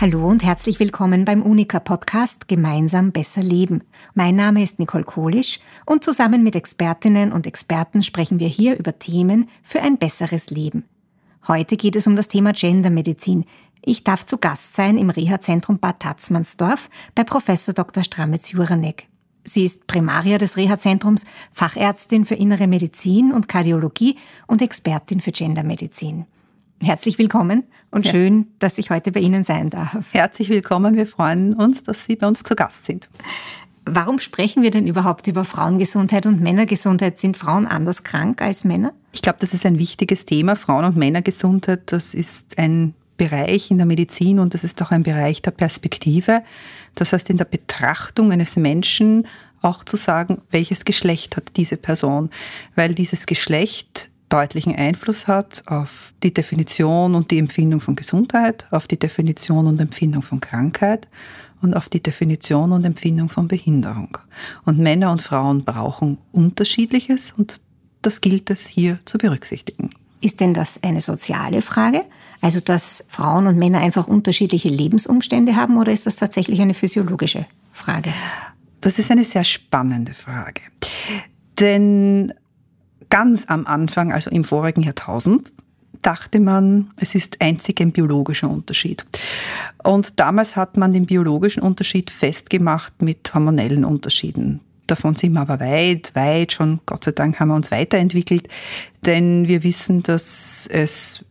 Hallo und herzlich willkommen beim Unica Podcast Gemeinsam besser leben. Mein Name ist Nicole Kohlisch und zusammen mit Expertinnen und Experten sprechen wir hier über Themen für ein besseres Leben. Heute geht es um das Thema Gendermedizin. Ich darf zu Gast sein im Reha-Zentrum Bad Tatzmannsdorf bei Professor Dr. Stramitz-Juranek. Sie ist Primaria des Reha-Zentrums, Fachärztin für Innere Medizin und Kardiologie und Expertin für Gendermedizin. Herzlich willkommen und ja. schön, dass ich heute bei Ihnen sein darf. Herzlich willkommen. Wir freuen uns, dass Sie bei uns zu Gast sind. Warum sprechen wir denn überhaupt über Frauengesundheit und Männergesundheit? Sind Frauen anders krank als Männer? Ich glaube, das ist ein wichtiges Thema. Frauen- und Männergesundheit, das ist ein Bereich in der Medizin und das ist auch ein Bereich der Perspektive. Das heißt, in der Betrachtung eines Menschen auch zu sagen, welches Geschlecht hat diese Person, weil dieses Geschlecht deutlichen Einfluss hat auf die Definition und die Empfindung von Gesundheit, auf die Definition und Empfindung von Krankheit und auf die Definition und Empfindung von Behinderung. Und Männer und Frauen brauchen unterschiedliches und das gilt es hier zu berücksichtigen. Ist denn das eine soziale Frage? Also, dass Frauen und Männer einfach unterschiedliche Lebensumstände haben oder ist das tatsächlich eine physiologische Frage? Das ist eine sehr spannende Frage. Denn ganz am Anfang, also im vorigen Jahrtausend, dachte man, es ist einzig ein biologischer Unterschied. Und damals hat man den biologischen Unterschied festgemacht mit hormonellen Unterschieden. Davon sind wir aber weit, weit schon, Gott sei Dank haben wir uns weiterentwickelt, denn wir wissen, dass es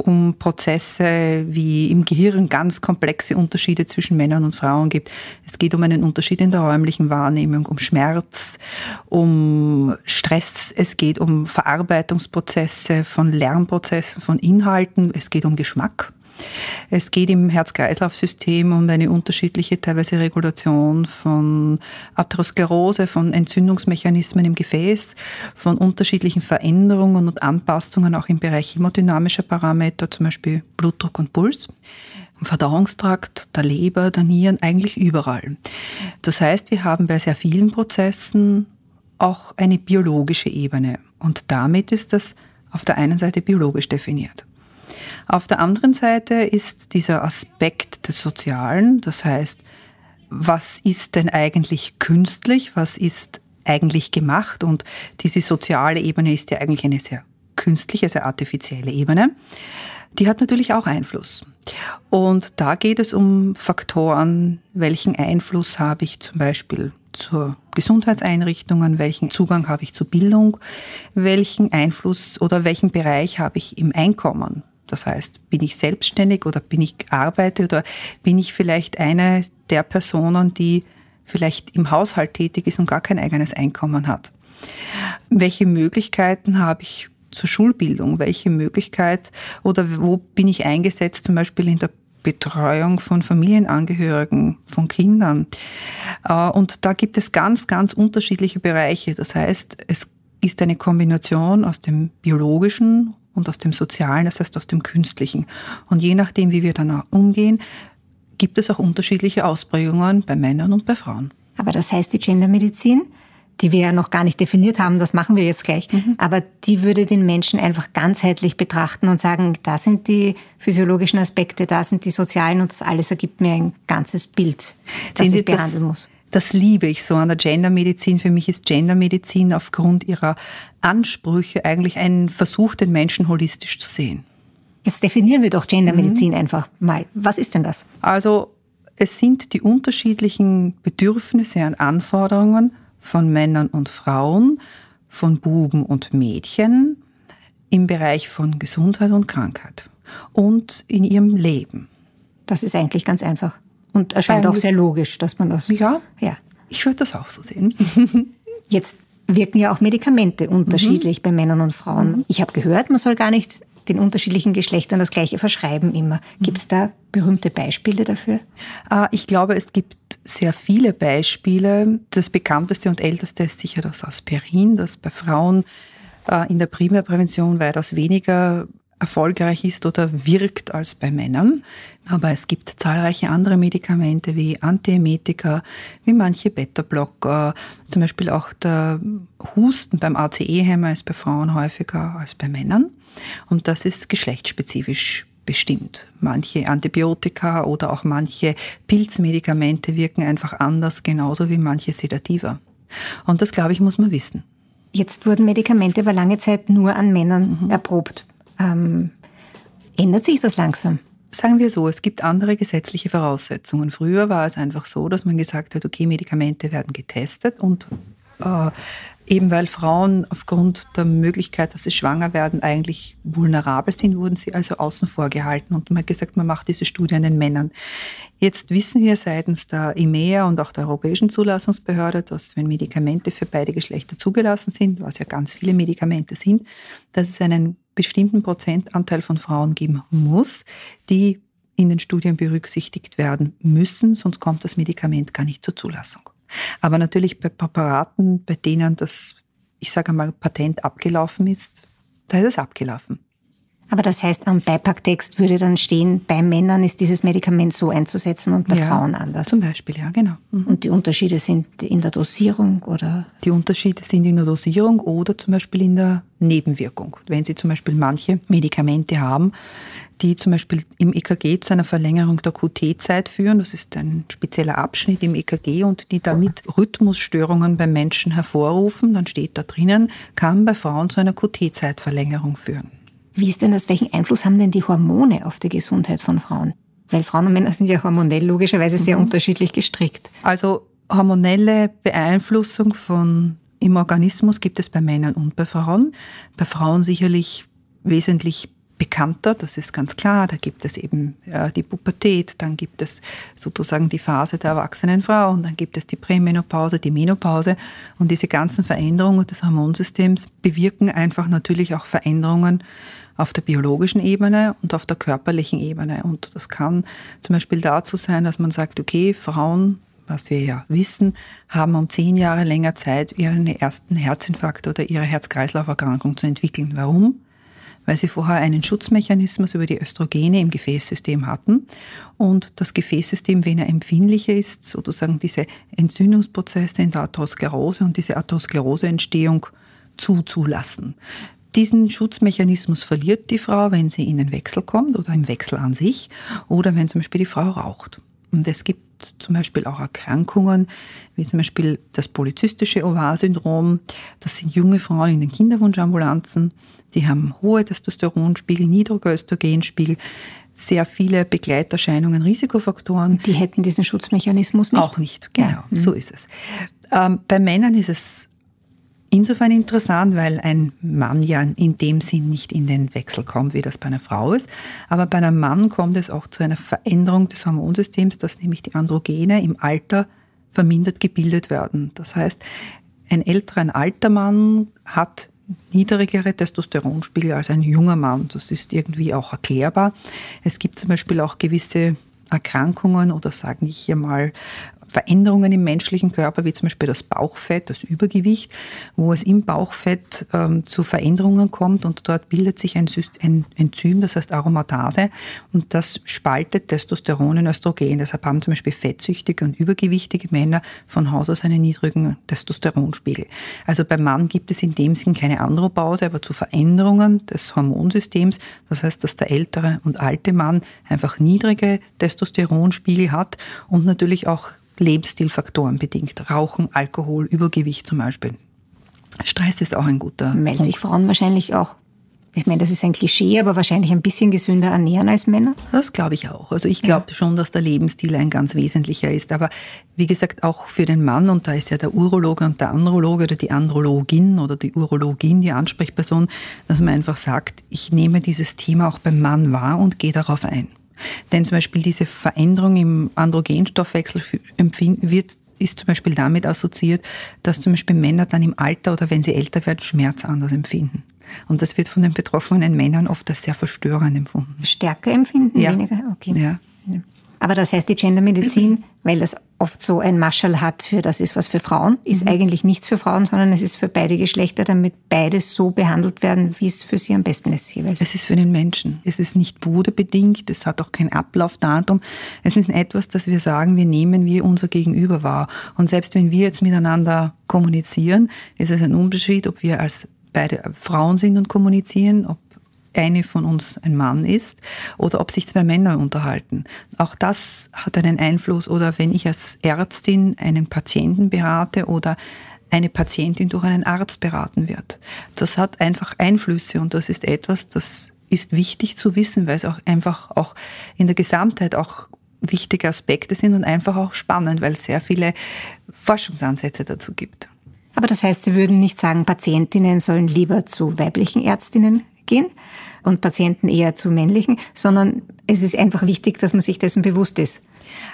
um Prozesse wie im Gehirn ganz komplexe Unterschiede zwischen Männern und Frauen gibt. Es geht um einen Unterschied in der räumlichen Wahrnehmung, um Schmerz, um Stress, es geht um Verarbeitungsprozesse von Lernprozessen, von Inhalten, es geht um Geschmack. Es geht im Herz-Kreislauf-System um eine unterschiedliche teilweise Regulation von Atherosklerose, von Entzündungsmechanismen im Gefäß, von unterschiedlichen Veränderungen und Anpassungen auch im Bereich hemodynamischer Parameter, zum Beispiel Blutdruck und Puls. Verdauungstrakt, der Leber, der Nieren, eigentlich überall. Das heißt, wir haben bei sehr vielen Prozessen auch eine biologische Ebene. Und damit ist das auf der einen Seite biologisch definiert. Auf der anderen Seite ist dieser Aspekt des Sozialen, das heißt, was ist denn eigentlich künstlich, was ist eigentlich gemacht und diese soziale Ebene ist ja eigentlich eine sehr künstliche, sehr artifizielle Ebene. Die hat natürlich auch Einfluss. Und da geht es um Faktoren, welchen Einfluss habe ich zum Beispiel zur Gesundheitseinrichtungen, welchen Zugang habe ich zur Bildung, welchen Einfluss oder welchen Bereich habe ich im Einkommen. Das heißt, bin ich selbstständig oder bin ich arbeite oder bin ich vielleicht eine der Personen, die vielleicht im Haushalt tätig ist und gar kein eigenes Einkommen hat? Welche Möglichkeiten habe ich zur Schulbildung? Welche Möglichkeit oder wo bin ich eingesetzt, zum Beispiel in der Betreuung von Familienangehörigen, von Kindern? Äh, und da gibt es ganz, ganz unterschiedliche Bereiche. Das heißt, es ist eine Kombination aus dem biologischen und aus dem Sozialen, das heißt aus dem Künstlichen. Und je nachdem, wie wir danach umgehen, gibt es auch unterschiedliche Ausprägungen bei Männern und bei Frauen. Aber das heißt, die Gendermedizin, die wir ja noch gar nicht definiert haben, das machen wir jetzt gleich, mhm. aber die würde den Menschen einfach ganzheitlich betrachten und sagen, da sind die physiologischen Aspekte, da sind die sozialen und das alles ergibt mir ein ganzes Bild, das ich behandeln muss. Das liebe ich so an der Gendermedizin. Für mich ist Gendermedizin aufgrund ihrer Ansprüche eigentlich ein Versuch, den Menschen holistisch zu sehen. Jetzt definieren wir doch Gendermedizin mhm. einfach mal. Was ist denn das? Also es sind die unterschiedlichen Bedürfnisse und Anforderungen von Männern und Frauen, von Buben und Mädchen im Bereich von Gesundheit und Krankheit und in ihrem Leben. Das ist eigentlich ganz einfach. Und erscheint auch sehr logisch, dass man das. Ja, ja. Ich würde das auch so sehen. Jetzt wirken ja auch Medikamente unterschiedlich mhm. bei Männern und Frauen. Mhm. Ich habe gehört, man soll gar nicht den unterschiedlichen Geschlechtern das gleiche verschreiben immer. Mhm. Gibt es da berühmte Beispiele dafür? Ah, ich glaube, es gibt sehr viele Beispiele. Das bekannteste und älteste ist sicher das Aspirin, das bei Frauen äh, in der Primärprävention weitaus weniger erfolgreich ist oder wirkt als bei Männern. Aber es gibt zahlreiche andere Medikamente wie Antiemetika, wie manche Beta-Blocker. Zum Beispiel auch der Husten beim ACE-Hämmer ist bei Frauen häufiger als bei Männern. Und das ist geschlechtsspezifisch bestimmt. Manche Antibiotika oder auch manche Pilzmedikamente wirken einfach anders, genauso wie manche Sedativa. Und das, glaube ich, muss man wissen. Jetzt wurden Medikamente über lange Zeit nur an Männern mhm. erprobt. Ähm, ändert sich das langsam? Sagen wir so, es gibt andere gesetzliche Voraussetzungen. Früher war es einfach so, dass man gesagt hat, okay, Medikamente werden getestet und äh, eben weil Frauen aufgrund der Möglichkeit, dass sie schwanger werden, eigentlich vulnerabel sind, wurden sie also außen vor gehalten. Und man hat gesagt, man macht diese Studie an den Männern. Jetzt wissen wir seitens der EMEA und auch der Europäischen Zulassungsbehörde, dass wenn Medikamente für beide Geschlechter zugelassen sind, was ja ganz viele Medikamente sind, dass es einen bestimmten Prozentanteil von Frauen geben muss, die in den Studien berücksichtigt werden müssen, sonst kommt das Medikament gar nicht zur Zulassung. Aber natürlich bei Präparaten, bei denen das, ich sage einmal, Patent abgelaufen ist, da ist es abgelaufen. Aber das heißt, am Beipacktext würde dann stehen, bei Männern ist dieses Medikament so einzusetzen und bei ja, Frauen anders. Zum Beispiel, ja, genau. Mhm. Und die Unterschiede sind in der Dosierung oder? Die Unterschiede sind in der Dosierung oder zum Beispiel in der Nebenwirkung. Wenn Sie zum Beispiel manche Medikamente haben, die zum Beispiel im EKG zu einer Verlängerung der QT-Zeit führen. Das ist ein spezieller Abschnitt im EKG und die damit Rhythmusstörungen beim Menschen hervorrufen. Dann steht da drinnen, kann bei Frauen zu einer QT-Zeitverlängerung führen. Wie ist denn das? Welchen Einfluss haben denn die Hormone auf die Gesundheit von Frauen? Weil Frauen und Männer sind ja hormonell logischerweise sehr mhm. unterschiedlich gestrickt. Also hormonelle Beeinflussung von im Organismus gibt es bei Männern und bei Frauen. Bei Frauen sicherlich wesentlich bekannter, das ist ganz klar. Da gibt es eben äh, die Pubertät, dann gibt es sozusagen die Phase der erwachsenen Frau und dann gibt es die Prämenopause, die Menopause und diese ganzen Veränderungen des Hormonsystems bewirken einfach natürlich auch Veränderungen auf der biologischen Ebene und auf der körperlichen Ebene. Und das kann zum Beispiel dazu sein, dass man sagt, okay, Frauen was wir ja wissen, haben um zehn Jahre länger Zeit, ihren ersten Herzinfarkt oder ihre Herz-Kreislauf-Erkrankung zu entwickeln. Warum? Weil sie vorher einen Schutzmechanismus über die Östrogene im Gefäßsystem hatten. Und das Gefäßsystem, wenn er empfindlicher ist, sozusagen diese Entzündungsprozesse in der Atherosklerose und diese Atheroskleroseentstehung zuzulassen. Diesen Schutzmechanismus verliert die Frau, wenn sie in den Wechsel kommt oder im Wechsel an sich oder wenn zum Beispiel die Frau raucht. Und es gibt zum Beispiel auch Erkrankungen, wie zum Beispiel das polyzystische Ovar-Syndrom. Das sind junge Frauen in den Kinderwunschambulanzen, die haben hohe Testosteronspiegel, niedrige Östrogenspiegel, sehr viele Begleiterscheinungen, Risikofaktoren. Die hätten diesen Schutzmechanismus nicht? Auch nicht, genau, ja. so ist es. Ähm, bei Männern ist es insofern interessant, weil ein Mann ja in dem Sinn nicht in den Wechsel kommt, wie das bei einer Frau ist. Aber bei einem Mann kommt es auch zu einer Veränderung des Hormonsystems, dass nämlich die Androgene im Alter vermindert gebildet werden. Das heißt, ein älterer, ein alter Mann hat niedrigere Testosteronspiegel als ein junger Mann. Das ist irgendwie auch erklärbar. Es gibt zum Beispiel auch gewisse Erkrankungen oder sagen ich hier mal Veränderungen im menschlichen Körper, wie zum Beispiel das Bauchfett, das Übergewicht, wo es im Bauchfett ähm, zu Veränderungen kommt und dort bildet sich ein, ein, Enzym, das heißt Aromatase, und das spaltet Testosteron in Östrogen. Deshalb haben zum Beispiel fettsüchtige und übergewichtige Männer von Haus aus einen niedrigen Testosteronspiegel. Also beim Mann gibt es in dem Sinn keine Andropause, aber zu Veränderungen des Hormonsystems, das heißt, dass der ältere und alte Mann einfach niedrige Testosteronspiegel hat und natürlich auch Lebensstilfaktoren bedingt. Rauchen, Alkohol, Übergewicht zum Beispiel. Stress ist auch ein guter. Melden sich Frauen wahrscheinlich auch ich meine, das ist ein Klischee, aber wahrscheinlich ein bisschen gesünder ernähren als Männer? Das glaube ich auch. Also ich glaube ja. schon, dass der Lebensstil ein ganz wesentlicher ist. Aber wie gesagt, auch für den Mann, und da ist ja der Urologe und der Androloge oder die Andrologin oder die Urologin die Ansprechperson, dass man einfach sagt, ich nehme dieses Thema auch beim Mann wahr und gehe darauf ein. Denn zum Beispiel diese Veränderung im Androgenstoffwechsel wird ist zum Beispiel damit assoziiert, dass zum Beispiel Männer dann im Alter oder wenn sie älter werden, Schmerz anders empfinden. Und das wird von den betroffenen Männern oft als sehr verstörend empfunden. Stärker empfinden, ja. weniger? Okay. Ja. Aber das heißt, die Gendermedizin, weil das oft so ein Maschall hat für das ist was für Frauen, ist mhm. eigentlich nichts für Frauen, sondern es ist für beide Geschlechter, damit beides so behandelt werden, wie es für sie am besten ist jeweils. Es ist für den Menschen. Es ist nicht bruderbedingt, es hat auch kein Ablaufdatum. Es ist etwas, das wir sagen, wir nehmen wie unser Gegenüber wahr. Und selbst wenn wir jetzt miteinander kommunizieren, ist es ein Unterschied, ob wir als beide Frauen sind und kommunizieren, ob eine von uns ein Mann ist oder ob sich zwei Männer unterhalten. Auch das hat einen Einfluss. Oder wenn ich als Ärztin einen Patienten berate oder eine Patientin durch einen Arzt beraten wird. Das hat einfach Einflüsse und das ist etwas, das ist wichtig zu wissen, weil es auch einfach auch in der Gesamtheit auch wichtige Aspekte sind und einfach auch spannend, weil es sehr viele Forschungsansätze dazu gibt. Aber das heißt, Sie würden nicht sagen, Patientinnen sollen lieber zu weiblichen Ärztinnen gehen und Patienten eher zu männlichen, sondern es ist einfach wichtig, dass man sich dessen bewusst ist.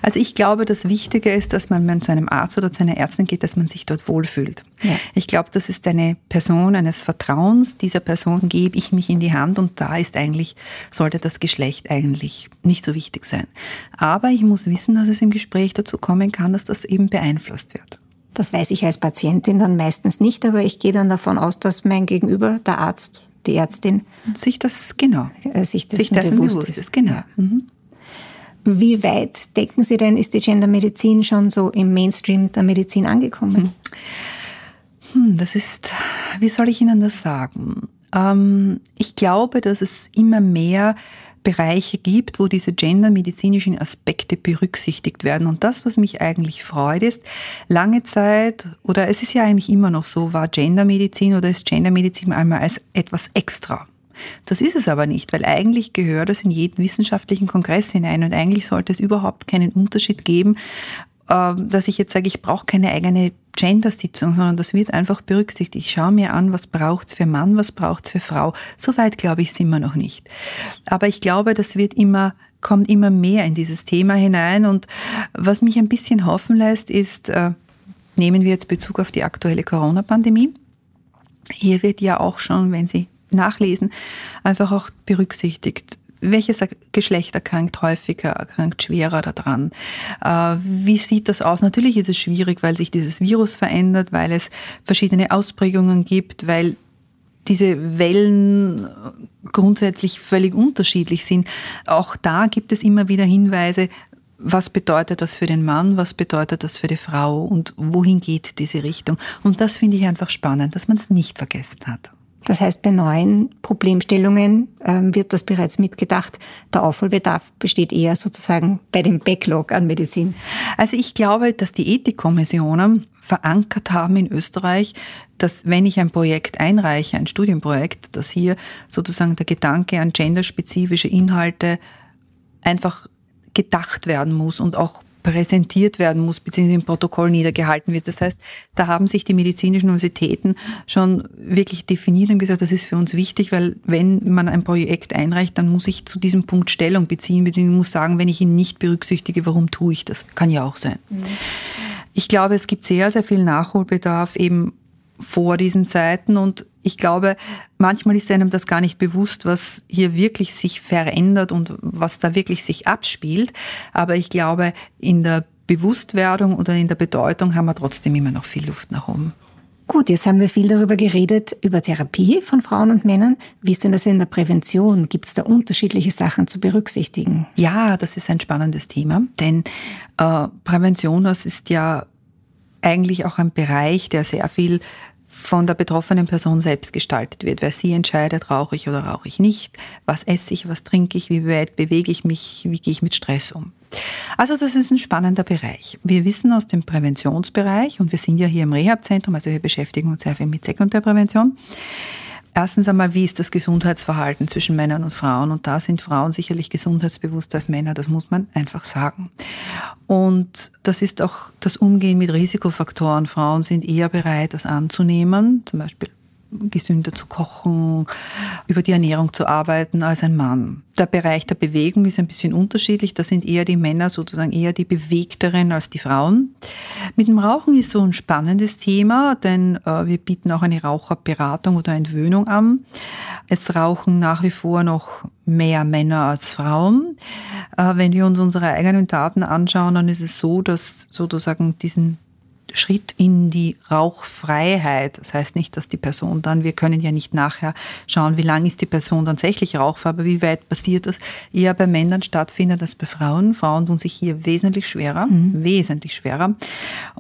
Also ich glaube, das Wichtige ist, dass man, wenn man zu einem Arzt oder zu einer Ärztin geht, dass man sich dort wohlfühlt. Ja. Ich glaube, das ist eine Person eines Vertrauens. Dieser Person gebe ich mich in die Hand und da ist eigentlich, sollte das Geschlecht eigentlich nicht so wichtig sein. Aber ich muss wissen, dass es im Gespräch dazu kommen kann, dass das eben beeinflusst wird. Das weiß ich als Patientin dann meistens nicht, aber ich gehe dann davon aus, dass mein Gegenüber, der Arzt, die Ärztin, sich das genau, äh, sich, das sich dessen bewusst, bewusst ist. ist. Genau. Ja. Mhm. Wie weit denken Sie denn, ist die Gendermedizin schon so im Mainstream der Medizin angekommen? Hm, das ist, wie soll ich Ihnen das sagen? Ähm, ich glaube, dass es immer mehr Bereiche gibt, wo diese gendermedizinischen Aspekte berücksichtigt werden. Und das, was mich eigentlich freut, ist, lange Zeit, oder es ist ja eigentlich immer noch so, war Gendermedizin oder ist Gendermedizin einmal als etwas extra das ist es aber nicht, weil eigentlich gehört es in jeden wissenschaftlichen Kongress hinein und eigentlich sollte es überhaupt keinen Unterschied geben, ähm, dass ich jetzt sage, ich brauche keine eigene Gender-Sitzung, sondern das wird einfach berücksichtigt. Ich schaue mir an, was braucht es für Mann, was braucht es für Frau. Soweit, glaube ich, sind wir noch nicht. Aber ich glaube, das wird immer kommt immer mehr in dieses Thema hinein. Und was mich ein bisschen hoffen lässt, ist, äh, nehmen wir jetzt Bezug auf die aktuelle Corona-Pandemie. Hier wird ja auch schon, wenn Sie nachlesen, einfach auch berücksichtigt. Welches Geschlecht erkrankt häufiger, erkrankt schwerer daran? Äh, wie sieht das aus? Natürlich ist es schwierig, weil sich dieses Virus verändert, weil es verschiedene Ausprägungen gibt, weil diese Wellen grundsätzlich völlig unterschiedlich sind. Auch da gibt es immer wieder Hinweise, was bedeutet das für den Mann, was bedeutet das für die Frau und wohin geht diese Richtung. Und das finde ich einfach spannend, dass man es nicht vergessen hat. Das heißt, bei neuen Problemstellungen ähm, wird das bereits mitgedacht. Der Aufholbedarf besteht eher sozusagen bei dem Backlog an Medizin. Also ich glaube, dass die Ethikkommissionen verankert haben in Österreich, dass wenn ich ein Projekt einreiche, ein Studienprojekt, dass hier sozusagen der Gedanke an genderspezifische Inhalte einfach gedacht werden muss und auch präsentiert werden muss, beziehungsweise im Protokoll niedergehalten wird. Das heißt, da haben sich die medizinischen Universitäten schon wirklich definiert und gesagt, das ist für uns wichtig, weil wenn man ein Projekt einreicht, dann muss ich zu diesem Punkt Stellung beziehen, beziehungsweise muss sagen, wenn ich ihn nicht berücksichtige, warum tue ich das? Kann ja auch sein. Mhm. Ich glaube, es gibt sehr, sehr viel Nachholbedarf eben vor diesen Zeiten und ich glaube, manchmal ist einem das gar nicht bewusst, was hier wirklich sich verändert und was da wirklich sich abspielt. Aber ich glaube, in der Bewusstwerdung oder in der Bedeutung haben wir trotzdem immer noch viel Luft nach oben. Gut, jetzt haben wir viel darüber geredet, über Therapie von Frauen und Männern. Wie ist denn das in der Prävention? Gibt es da unterschiedliche Sachen zu berücksichtigen? Ja, das ist ein spannendes Thema, denn äh, Prävention, das ist ja eigentlich auch ein Bereich, der sehr viel von der betroffenen Person selbst gestaltet wird, weil sie entscheidet, rauche ich oder rauche ich nicht, was esse ich, was trinke ich, wie weit bewege ich mich, wie gehe ich mit Stress um. Also das ist ein spannender Bereich. Wir wissen aus dem Präventionsbereich, und wir sind ja hier im Rehabzentrum, also wir beschäftigen uns sehr viel mit Sekundärprävention, Erstens einmal, wie ist das Gesundheitsverhalten zwischen Männern und Frauen? Und da sind Frauen sicherlich gesundheitsbewusster als Männer, das muss man einfach sagen. Und das ist auch das Umgehen mit Risikofaktoren. Frauen sind eher bereit, das anzunehmen, zum Beispiel gesünder zu kochen, über die Ernährung zu arbeiten als ein Mann. Der Bereich der Bewegung ist ein bisschen unterschiedlich. Da sind eher die Männer sozusagen eher die bewegteren als die Frauen. Mit dem Rauchen ist so ein spannendes Thema, denn äh, wir bieten auch eine Raucherberatung oder Entwöhnung an. Es rauchen nach wie vor noch mehr Männer als Frauen. Äh, wenn wir uns unsere eigenen Daten anschauen, dann ist es so, dass sozusagen diesen Schritt in die Rauchfreiheit. Das heißt nicht, dass die Person dann, wir können ja nicht nachher schauen, wie lange ist die Person tatsächlich rauchfrei, aber wie weit passiert das, eher bei Männern stattfindet als bei Frauen. Frauen tun sich hier wesentlich schwerer, mhm. wesentlich schwerer.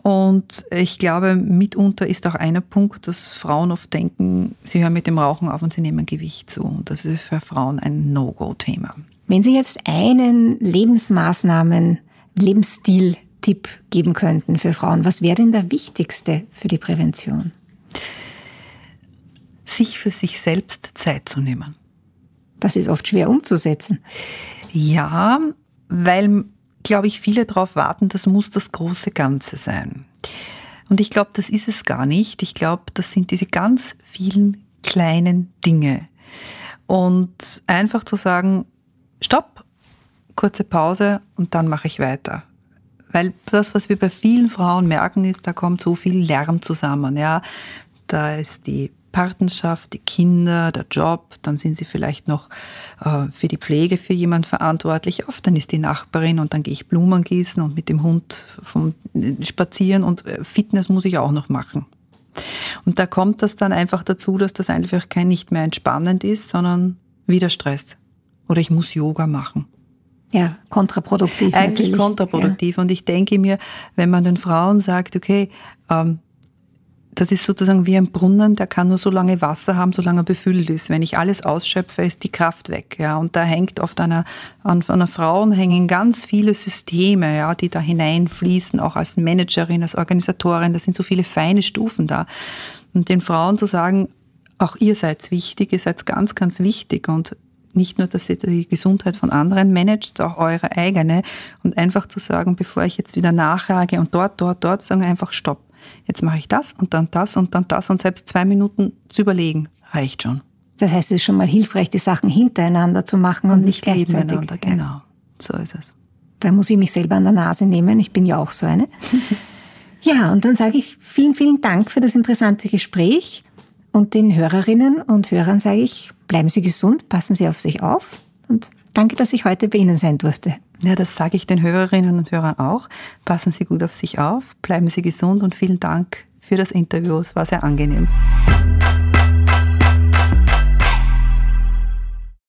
Und ich glaube, mitunter ist auch einer Punkt, dass Frauen oft denken, sie hören mit dem Rauchen auf und sie nehmen Gewicht zu. Und das ist für Frauen ein No-Go-Thema. Wenn Sie jetzt einen Lebensmaßnahmen, Lebensstil-Tipp geben könnten für Frauen, was wäre denn der wichtigste für die Prävention? Sich für sich selbst Zeit zu nehmen. Das ist oft schwer umzusetzen. Ja, weil, glaube ich, viele darauf warten, das muss das große Ganze sein. Und ich glaube, das ist es gar nicht. Ich glaube, das sind diese ganz vielen kleinen Dinge. Und einfach zu sagen, stopp, kurze Pause und dann mache ich weiter. Weil das, was wir bei vielen Frauen merken, ist, da kommt so viel Lärm zusammen. Ja, da ist die Partnerschaft, die Kinder, der Job, dann sind sie vielleicht noch äh, für die Pflege für jemanden verantwortlich. Oft dann ist die Nachbarin und dann gehe ich Blumen gießen und mit dem Hund vom spazieren und äh, Fitness muss ich auch noch machen. Und da kommt das dann einfach dazu, dass das einfach kein nicht mehr entspannend ist, sondern wieder Stress. Oder ich muss Yoga machen. Ja, kontraproduktiv. Eigentlich natürlich. kontraproduktiv. Ja. Und ich denke mir, wenn man den Frauen sagt, okay, ähm, das ist sozusagen wie ein Brunnen, der kann nur so lange Wasser haben, solange er befüllt ist. Wenn ich alles ausschöpfe, ist die Kraft weg. Ja, und da hängt oft einer, an einer Frau hängen ganz viele Systeme, ja, die da hineinfließen, auch als Managerin, als Organisatorin. Da sind so viele feine Stufen da. Und den Frauen zu sagen, auch ihr seid wichtig, ihr seid ganz, ganz wichtig und nicht nur, dass ihr die Gesundheit von anderen managt, auch eure eigene und einfach zu sagen, bevor ich jetzt wieder nachrage und dort, dort, dort, sagen einfach Stopp. Jetzt mache ich das und dann das und dann das und selbst zwei Minuten zu überlegen reicht schon. Das heißt, es ist schon mal hilfreich, die Sachen hintereinander zu machen und, und nicht gleichzeitig. Genau, so ist es. Da muss ich mich selber an der Nase nehmen. Ich bin ja auch so eine. ja, und dann sage ich vielen, vielen Dank für das interessante Gespräch. Und den Hörerinnen und Hörern sage ich, bleiben Sie gesund, passen Sie auf sich auf und danke, dass ich heute bei Ihnen sein durfte. Ja, das sage ich den Hörerinnen und Hörern auch. Passen Sie gut auf sich auf, bleiben Sie gesund und vielen Dank für das Interview. Es war sehr angenehm.